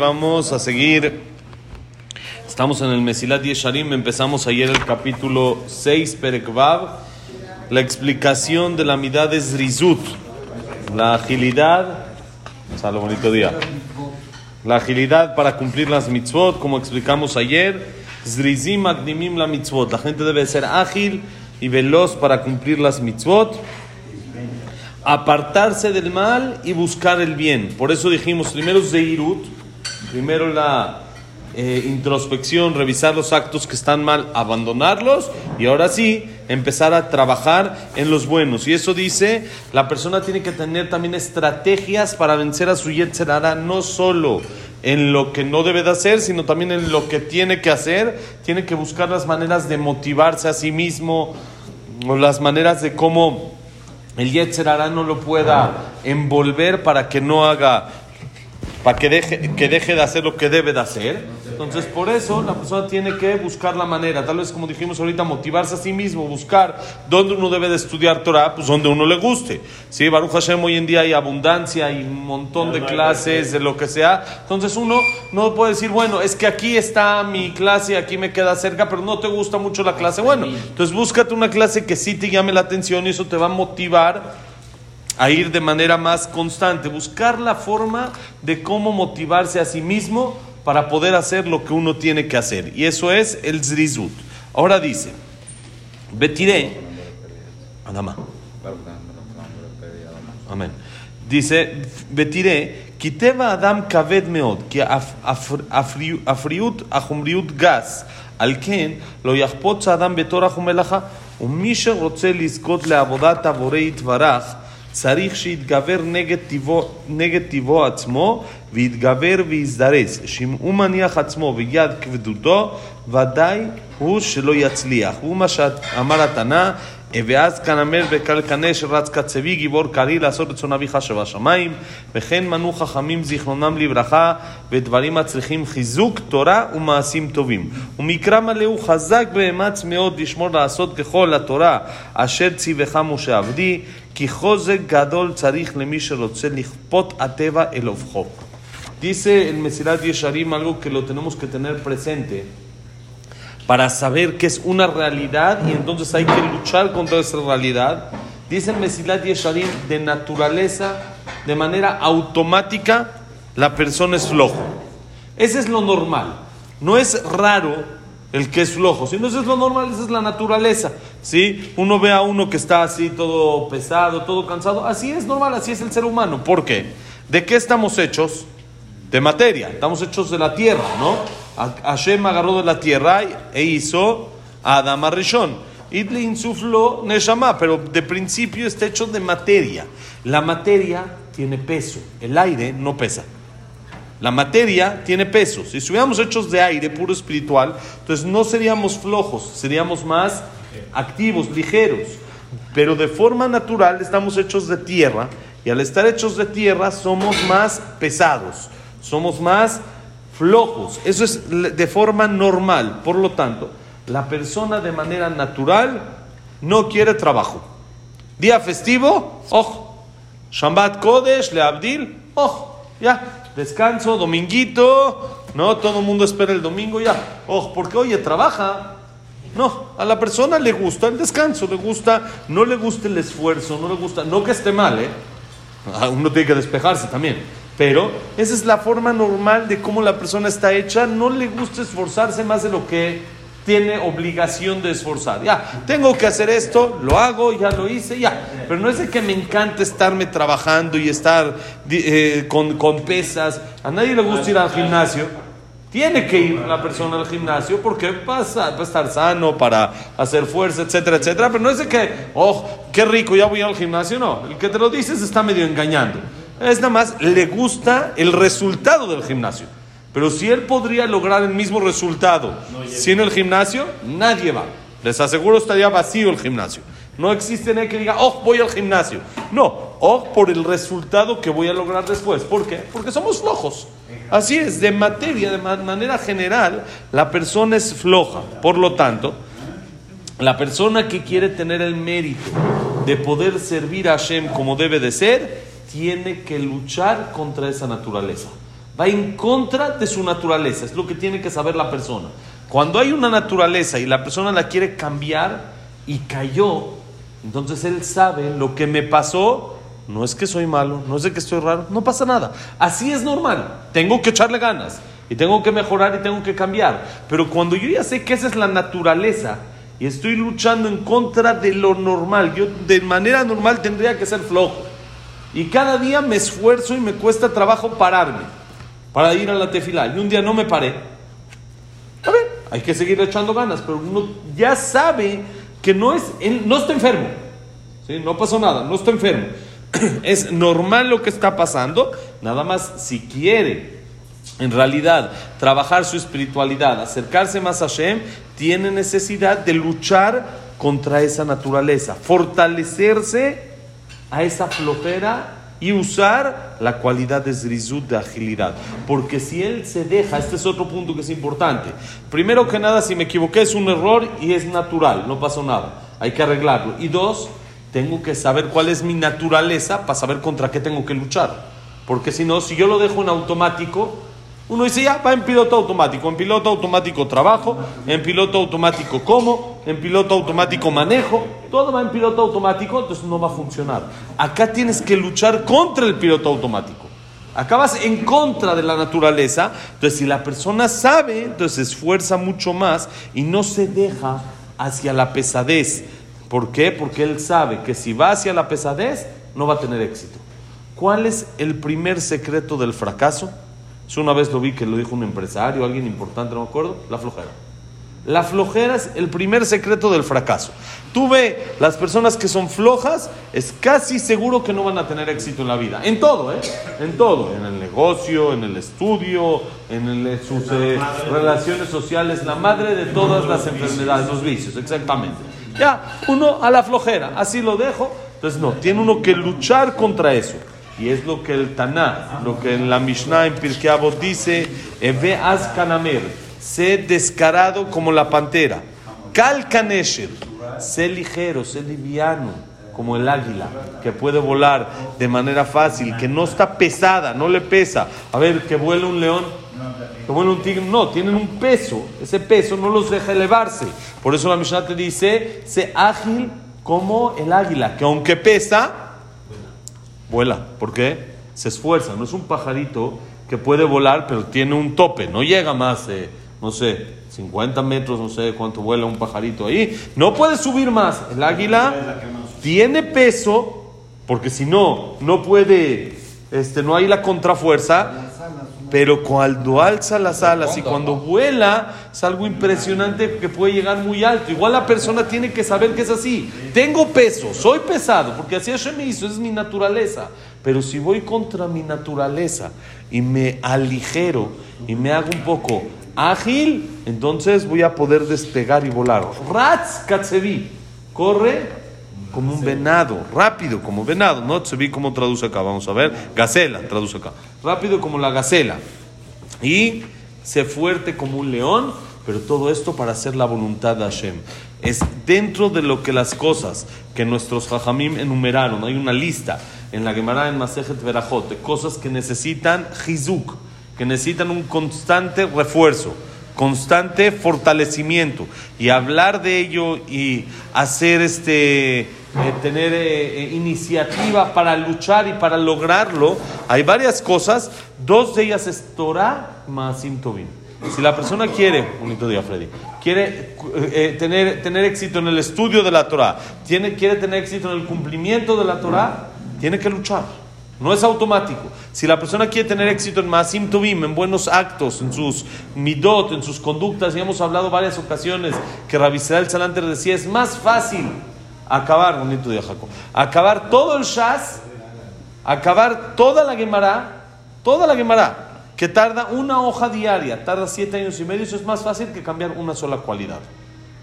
Vamos a seguir. Estamos en el Mesilat Yesharim, empezamos ayer el capítulo 6, Perekvav, la explicación de la mitad de Zrizut, la agilidad, salud, bonito día, la agilidad para cumplir las mitzvot, como explicamos ayer, Zrizim Agdimim la mitzvot, la gente debe ser ágil y veloz para cumplir las mitzvot apartarse del mal y buscar el bien. Por eso dijimos primero Zeirut, primero la eh, introspección, revisar los actos que están mal, abandonarlos y ahora sí empezar a trabajar en los buenos. Y eso dice, la persona tiene que tener también estrategias para vencer a su Yetzerara, no solo en lo que no debe de hacer, sino también en lo que tiene que hacer. Tiene que buscar las maneras de motivarse a sí mismo, o las maneras de cómo el Yetzer no lo pueda envolver para que no haga, para que deje, que deje de hacer lo que debe de hacer. Entonces, por eso la persona tiene que buscar la manera, tal vez como dijimos ahorita, motivarse a sí mismo, buscar dónde uno debe de estudiar Torah, pues donde uno le guste. Sí, Baruch Hashem hoy en día hay abundancia, hay un montón de clases, de lo que sea. Entonces uno no puede decir, bueno, es que aquí está mi clase, aquí me queda cerca, pero no te gusta mucho la clase. Bueno, entonces búscate una clase que sí te llame la atención y eso te va a motivar a ir de manera más constante, buscar la forma de cómo motivarse a sí mismo para poder hacer lo que uno tiene que hacer. Y eso es el zrizut. Ahora dice, Betiré, Adama. Amén. Dice, Betiré, kiteva Adam kaved meod, ki afriut achumriut gas, al ken lo yachpot Adam betor achumelacha, ומי שרוצה לזכות לעבודת הבורא יתברך, צריך שיתגבר נגד טיבו, נגד טיבו עצמו ויתגבר ויזדרז. שאם הוא מניח עצמו ביד כבדותו, ודאי הוא שלא יצליח. הוא מה שאמר התנא, ואז כנמר בקלקנה שרץ קצבי גיבור קריא לעשות רצון אביך שבשמיים, וכן מנו חכמים זיכרונם לברכה ודברים הצריכים חיזוק תורה ומעשים טובים. ומקרא מלא הוא חזק ואמץ מאוד לשמור לעשות ככל התורה אשר ציווך משה עבדי, Dice el Mesirat Yesharim algo que lo tenemos que tener presente para saber que es una realidad y entonces hay que luchar contra esa realidad. Dice el Mesilat Yesharim, de naturaleza, de manera automática, la persona es flojo. Ese es lo normal. No es raro el que es flojo, sino eso es lo normal, esa es la naturaleza. ¿sí? Uno ve a uno que está así todo pesado, todo cansado, así es normal, así es el ser humano. ¿Por qué? ¿De qué estamos hechos? De materia, estamos hechos de la tierra, ¿no? Hashem agarró de la tierra e hizo a Adam Rishon. Y le insufló Neshama, pero de principio está hecho de materia. La materia tiene peso, el aire no pesa. La materia tiene peso. Si estuviéramos hechos de aire puro espiritual, entonces no seríamos flojos, seríamos más activos, ligeros. Pero de forma natural estamos hechos de tierra y al estar hechos de tierra somos más pesados, somos más flojos. Eso es de forma normal. Por lo tanto, la persona de manera natural no quiere trabajo. Día festivo, ojo. Shambat Kodesh, Le Abdil, ojo. Ya, descanso, dominguito. No, todo el mundo espera el domingo, ya. Ojo, porque oye, trabaja. No, a la persona le gusta el descanso, le gusta, no le gusta el esfuerzo, no le gusta, no que esté mal, ¿eh? Uno tiene que despejarse también. Pero esa es la forma normal de cómo la persona está hecha. No le gusta esforzarse más de lo que tiene obligación de esforzar. Ya, tengo que hacer esto, lo hago, ya lo hice, ya. Pero no es de que me encanta estarme trabajando y estar eh, con, con pesas. A nadie le gusta ir al gimnasio. Tiene que ir la persona al gimnasio porque pasa para estar sano, para hacer fuerza, etcétera, etcétera. Pero no es de que, oh, qué rico, ya voy al gimnasio. No, el que te lo dices está medio engañando. Es nada más, le gusta el resultado del gimnasio. Pero si él podría lograr el mismo resultado sin el gimnasio, nadie va. Les aseguro estaría vacío el gimnasio. No existe nadie que diga, oh, voy al gimnasio. No, oh, por el resultado que voy a lograr después. ¿Por qué? Porque somos flojos. Así es, de materia, de manera general, la persona es floja. Por lo tanto, la persona que quiere tener el mérito de poder servir a Hashem como debe de ser, tiene que luchar contra esa naturaleza. Va en contra de su naturaleza. Es lo que tiene que saber la persona. Cuando hay una naturaleza y la persona la quiere cambiar y cayó, entonces él sabe lo que me pasó. No es que soy malo, no es de que estoy raro, no pasa nada. Así es normal. Tengo que echarle ganas y tengo que mejorar y tengo que cambiar. Pero cuando yo ya sé que esa es la naturaleza y estoy luchando en contra de lo normal, yo de manera normal tendría que ser flojo. Y cada día me esfuerzo y me cuesta trabajo pararme para ir a la tefila. Y un día no me paré. A ver, hay que seguir echando ganas, pero uno ya sabe que no, es, no está enfermo. ¿sí? No pasó nada, no está enfermo. es normal lo que está pasando, nada más si quiere en realidad trabajar su espiritualidad, acercarse más a Hashem, tiene necesidad de luchar contra esa naturaleza, fortalecerse a esa flojera y usar la cualidad de zrizut, de agilidad. Porque si él se deja, este es otro punto que es importante. Primero que nada, si me equivoqué es un error y es natural, no pasó nada. Hay que arreglarlo. Y dos, tengo que saber cuál es mi naturaleza para saber contra qué tengo que luchar. Porque si no, si yo lo dejo en automático, uno dice, ya, va en piloto automático. En piloto automático trabajo, en piloto automático como, en piloto automático manejo. Todo va en piloto automático, entonces no va a funcionar. Acá tienes que luchar contra el piloto automático. Acá vas en contra de la naturaleza. Entonces, si la persona sabe, entonces se esfuerza mucho más y no se deja hacia la pesadez. ¿Por qué? Porque él sabe que si va hacia la pesadez, no va a tener éxito. ¿Cuál es el primer secreto del fracaso? Una vez lo vi que lo dijo un empresario, alguien importante, no me acuerdo, la flojera. La flojera es el primer secreto del fracaso. Tú ve, las personas que son flojas, es casi seguro que no van a tener éxito en la vida. En todo, ¿eh? En todo. En el negocio, en el estudio, en sus eh, relaciones sociales. La madre de todas las enfermedades, los vicios, exactamente. Ya, uno a la flojera. Así lo dejo. Entonces, no, tiene uno que luchar contra eso. Y es lo que el Taná, lo que en la Mishnah en Pirkei Avot dice, Eve kanamer, sé descarado como la pantera. Kal kanesher, sé ligero, sé liviano, como el águila, que puede volar de manera fácil, que no está pesada, no le pesa. A ver, que vuela un león, que vuela un tigre, no, tienen un peso, ese peso no los deja elevarse. Por eso la Mishnah te dice, sé ágil como el águila, que aunque pesa, vuela. ¿Por qué? Se esfuerza. No es un pajarito que puede volar, pero tiene un tope. No llega más, no sé, 50 metros, no sé cuánto vuela un pajarito ahí. No puede subir más. El águila tiene peso, porque si no, no puede, este, no hay la contrafuerza. Pero cuando alza las alas y cuando vuela, es algo impresionante que puede llegar muy alto. Igual la persona tiene que saber que es así. Tengo peso, soy pesado, porque así Hashem me hizo, es mi naturaleza. Pero si voy contra mi naturaleza y me aligero y me hago un poco ágil, entonces voy a poder despegar y volar. Ratz Katsevi, corre como un venado, rápido como venado, ¿no? Tsevi como traduce acá, vamos a ver. Gacela, traduce acá. Rápido como la gacela. Y sé fuerte como un león, pero todo esto para hacer la voluntad de Hashem. Es dentro de lo que las cosas que nuestros hajamim enumeraron. Hay una lista en la Gemara en Masejet Berajot de cosas que necesitan hizuk, que necesitan un constante refuerzo constante fortalecimiento y hablar de ello y hacer este eh, tener eh, eh, iniciativa para luchar y para lograrlo hay varias cosas. Dos de ellas es Torah más Tovim. Si la persona quiere bonito día Freddy quiere tener, tener éxito en el estudio de la Torah tiene, quiere tener éxito en el cumplimiento de la Torah tiene que luchar no es automático. Si la persona quiere tener éxito en Maasim Tovim, en buenos actos, en sus midot, en sus conductas, y hemos hablado varias ocasiones que Rabbi el Salanter decía, es más fácil acabar, bonito día Jacob, acabar todo el Shas, acabar toda la Gemara, toda la Gemara, que tarda una hoja diaria, tarda siete años y medio, eso es más fácil que cambiar una sola cualidad.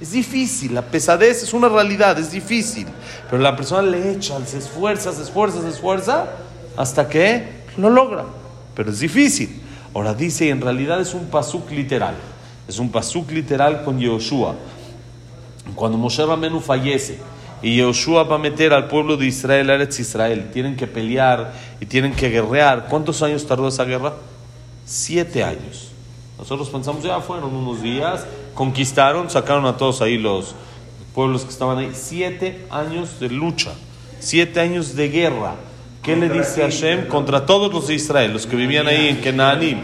Es difícil, la pesadez es una realidad, es difícil. Pero la persona le echa, se esfuerza, se esfuerza, se esfuerza hasta que lo logra. Pero es difícil. Ahora dice, y en realidad es un pasuk literal. Es un pasuk literal con Yoshua. Cuando Moshe Ramenu fallece y Yoshua va a meter al pueblo de Israel Eretz Israel, tienen que pelear y tienen que guerrear. ¿Cuántos años tardó esa guerra? Siete años. Nosotros pensamos, ya fueron unos días, conquistaron, sacaron a todos ahí los pueblos que estaban ahí. Siete años de lucha, siete años de guerra. ¿Qué le dice Hashem contra todos los de Israel, los que vivían ahí en Kenanim?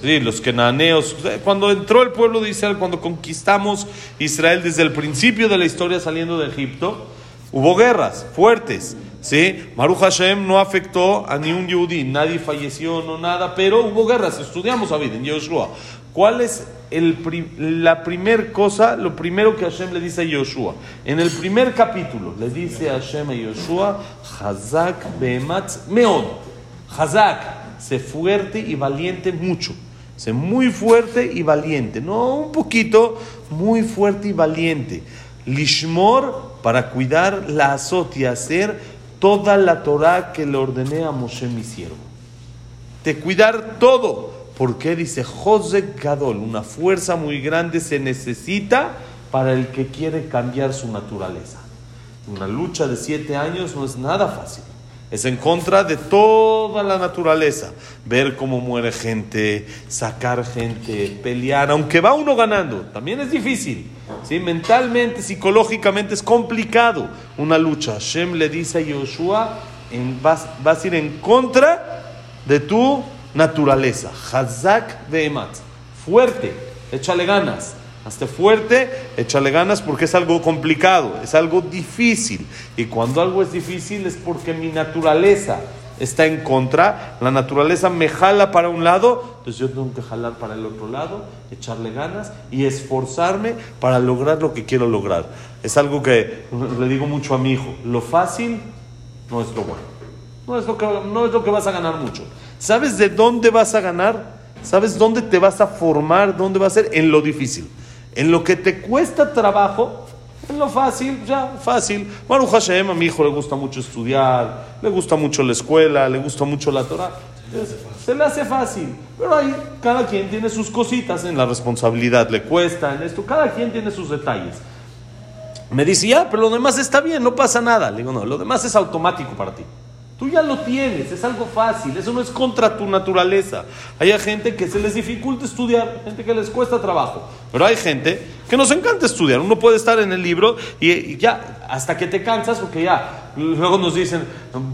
Sí, los kenaneos. Cuando entró el pueblo de Israel, cuando conquistamos Israel desde el principio de la historia saliendo de Egipto, hubo guerras fuertes. ¿sí? Maruch Hashem no afectó a ni un yudí, nadie falleció, no nada, pero hubo guerras. Estudiamos a en Yoshua. ¿Cuál es el la primer cosa, lo primero que Hashem le dice a Yoshua? En el primer capítulo le dice a Hashem a Yoshua, Hazak be'ematz meod. Hazak, sé fuerte y valiente mucho. Sé muy fuerte y valiente. No un poquito, muy fuerte y valiente. Lishmor, para cuidar la azot y hacer toda la Torah que le ordené a Moshe mi siervo. De cuidar todo. Porque dice José Gadol, una fuerza muy grande se necesita para el que quiere cambiar su naturaleza. Una lucha de siete años no es nada fácil. Es en contra de toda la naturaleza. Ver cómo muere gente, sacar gente, pelear, aunque va uno ganando, también es difícil. ¿sí? Mentalmente, psicológicamente es complicado una lucha. Hashem le dice a Yoshua, vas, vas, a ir en contra de tu naturaleza. Hazak Emat. Fuerte, échale ganas. Hazte fuerte, échale ganas porque es algo complicado, es algo difícil. Y cuando algo es difícil es porque mi naturaleza está en contra, la naturaleza me jala para un lado, entonces yo tengo que jalar para el otro lado, echarle ganas y esforzarme para lograr lo que quiero lograr. Es algo que le digo mucho a mi hijo, lo fácil no es lo bueno, no es lo que, no es lo que vas a ganar mucho. ¿Sabes de dónde vas a ganar? ¿Sabes dónde te vas a formar? ¿Dónde va a ser? En lo difícil. En lo que te cuesta trabajo, en lo fácil, ya, fácil. Baruch Hashem, a mi hijo le gusta mucho estudiar, le gusta mucho la escuela, le gusta mucho la Torah. Se le hace fácil. Pero ahí cada quien tiene sus cositas en la responsabilidad, le cuesta, en esto, cada quien tiene sus detalles. Me dice, ya, pero lo demás está bien, no pasa nada. Le digo, no, lo demás es automático para ti. Tú ya lo tienes, es algo fácil, eso no es contra tu naturaleza. Hay gente que se les dificulta estudiar, gente que les cuesta trabajo, pero hay gente que nos encanta estudiar. Uno puede estar en el libro y, ya, hasta que te cansas, porque ya, luego nos dicen,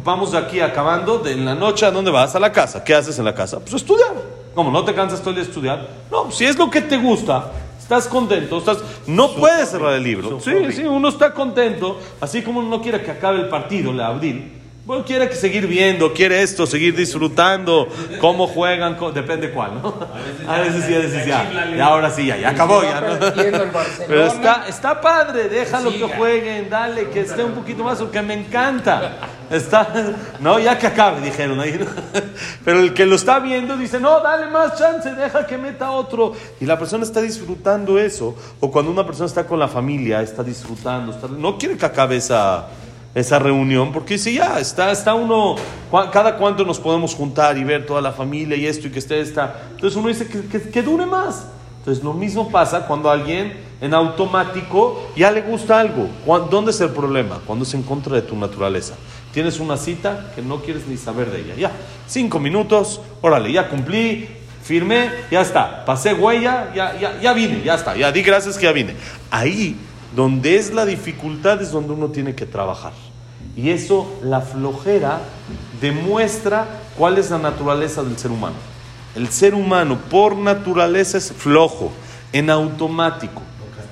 vamos de aquí acabando, de la noche, ¿a dónde vas? A la casa. ¿Qué haces en la casa? Pues estudiar. ¿Cómo? ¿No te cansas todo el día de estudiar? No, si es lo que te gusta, Estás contento, estás, no puedes cerrar el libro. Sí, sí, uno está contento, así como uno no quiere que acabe el partido, la abril. Bueno, quiere que seguir viendo, quiere esto, seguir disfrutando, cómo juegan, depende cuál, ¿no? A veces sí, a veces ya. Y ahora sí, ya, ya acabó, ya, ¿no? Pero está, está padre, déjalo que jueguen, dale, que esté un poquito más, porque me encanta. Está, no, ya que acabe, dijeron ahí. Pero el que lo está viendo dice, no, dale más chance, deja que meta otro. Y la persona está disfrutando eso. O cuando una persona está con la familia, está disfrutando, no quiere que acabe esa esa reunión, porque si ya está, está uno, cada cuánto nos podemos juntar y ver toda la familia y esto y que esté esta. Entonces uno dice que, que, dure más. Entonces lo mismo pasa cuando alguien en automático ya le gusta algo. ¿Dónde es el problema? Cuando es en contra de tu naturaleza. Tienes una cita que no quieres ni saber de ella. Ya, cinco minutos, órale, ya cumplí, firmé, ya está. Pasé huella, ya, ya, ya vine, ya está. Ya di gracias que ya vine. Ahí donde es la dificultad es donde uno tiene que trabajar. Y eso, la flojera, demuestra cuál es la naturaleza del ser humano. El ser humano por naturaleza es flojo, en automático.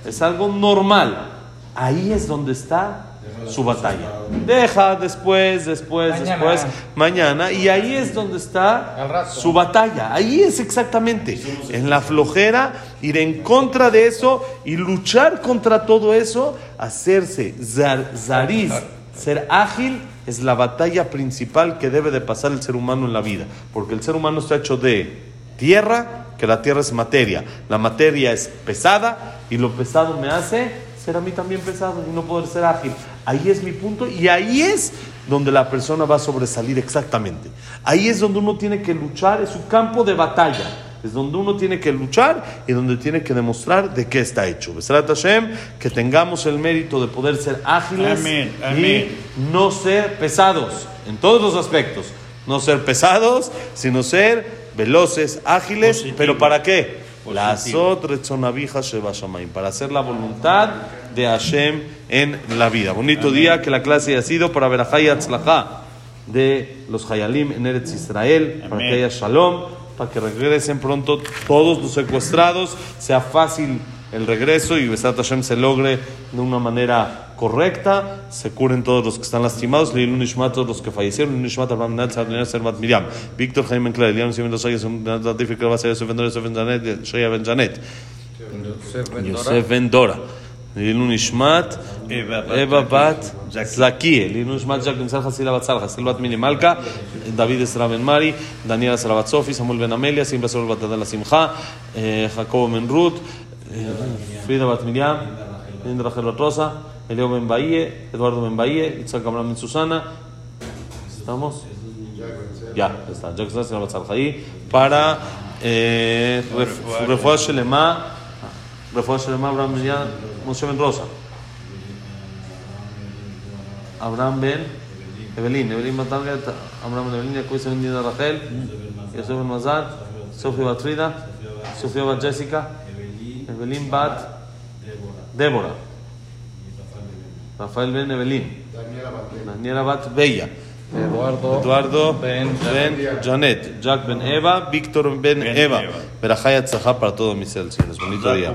Es algo normal. Ahí es donde está su batalla. Deja después, después, después, mañana. Y ahí es donde está su batalla. Ahí es exactamente. En la flojera, ir en contra de eso y luchar contra todo eso, hacerse zariz, ser ágil, es la batalla principal que debe de pasar el ser humano en la vida. Porque el ser humano está hecho de tierra, que la tierra es materia. La materia es pesada y lo pesado me hace ser a mí también pesado y no poder ser ágil. Ahí es mi punto y ahí es donde la persona va a sobresalir exactamente. Ahí es donde uno tiene que luchar, es su campo de batalla. Es donde uno tiene que luchar y donde tiene que demostrar de qué está hecho. Hashem, que tengamos el mérito de poder ser ágiles y no ser pesados en todos los aspectos. No ser pesados, sino ser veloces, ágiles, Positivo. pero ¿para qué? La para hacer la voluntad de Hashem en la vida. Bonito día, que la clase haya sido para Berajá y Atzlajá de los Hayalim en Eretz Israel, para que haya Shalom, para que regresen pronto todos los secuestrados, sea fácil el regreso y Besat Hashem se logre de una manera correcta, se curen todos los que están lastimados, Leilun Nishmat todos los que fallecieron, Leilun Nishmat Abraham Nat, Sardinas, Servat Miriam, Víctor Jaime Enclar, Elian Simón Dos Ayes, Latif Krabas, Yosef Ben Dora, Yosef Ben Janet, Shoya Ben Janet, Yosef Ben Dora, Leilun Nishmat, Eva Bat Eva Bat Zaki. Zaki, Leilun Nishmat Jack Ben Salja, Sila Bat Salja, Sila Bat Mini Malka, David Esra Ben Mari, Daniela Sara Bat Sofi, Samuel Ben Amelia, Simba Sol Bat Adela Simcha, eh, Jacobo eh, Frida Bat Miriam, Linda Bat Rosa, Elio Ben Bahie, Eduardo Ben Bahie, Itzhak Abraham Susana. ¿Estamos? Ya, está. Para eh, ref- Refuah Shelema, Refuah Shelema Abraham Miriam, Moshe Ben Rosa. Abraham Ben Evelyn, Evelyn Ben Target, Abraham Ben Evelyn, Yaakov Ben Dina Rachel, Yosef Ben Mazar, Sofía Bat Frida, Sofía Bat Jessica, Evelyn Bat. Débora, Rafael Ben Evelyn, Daniela Bat Bella, Eduardo. Eduardo Ben Ben Janet, Jack Ben Eva, Víctor Ben Ben Eva, y Atzajá para todo mis cielos. Bonito día.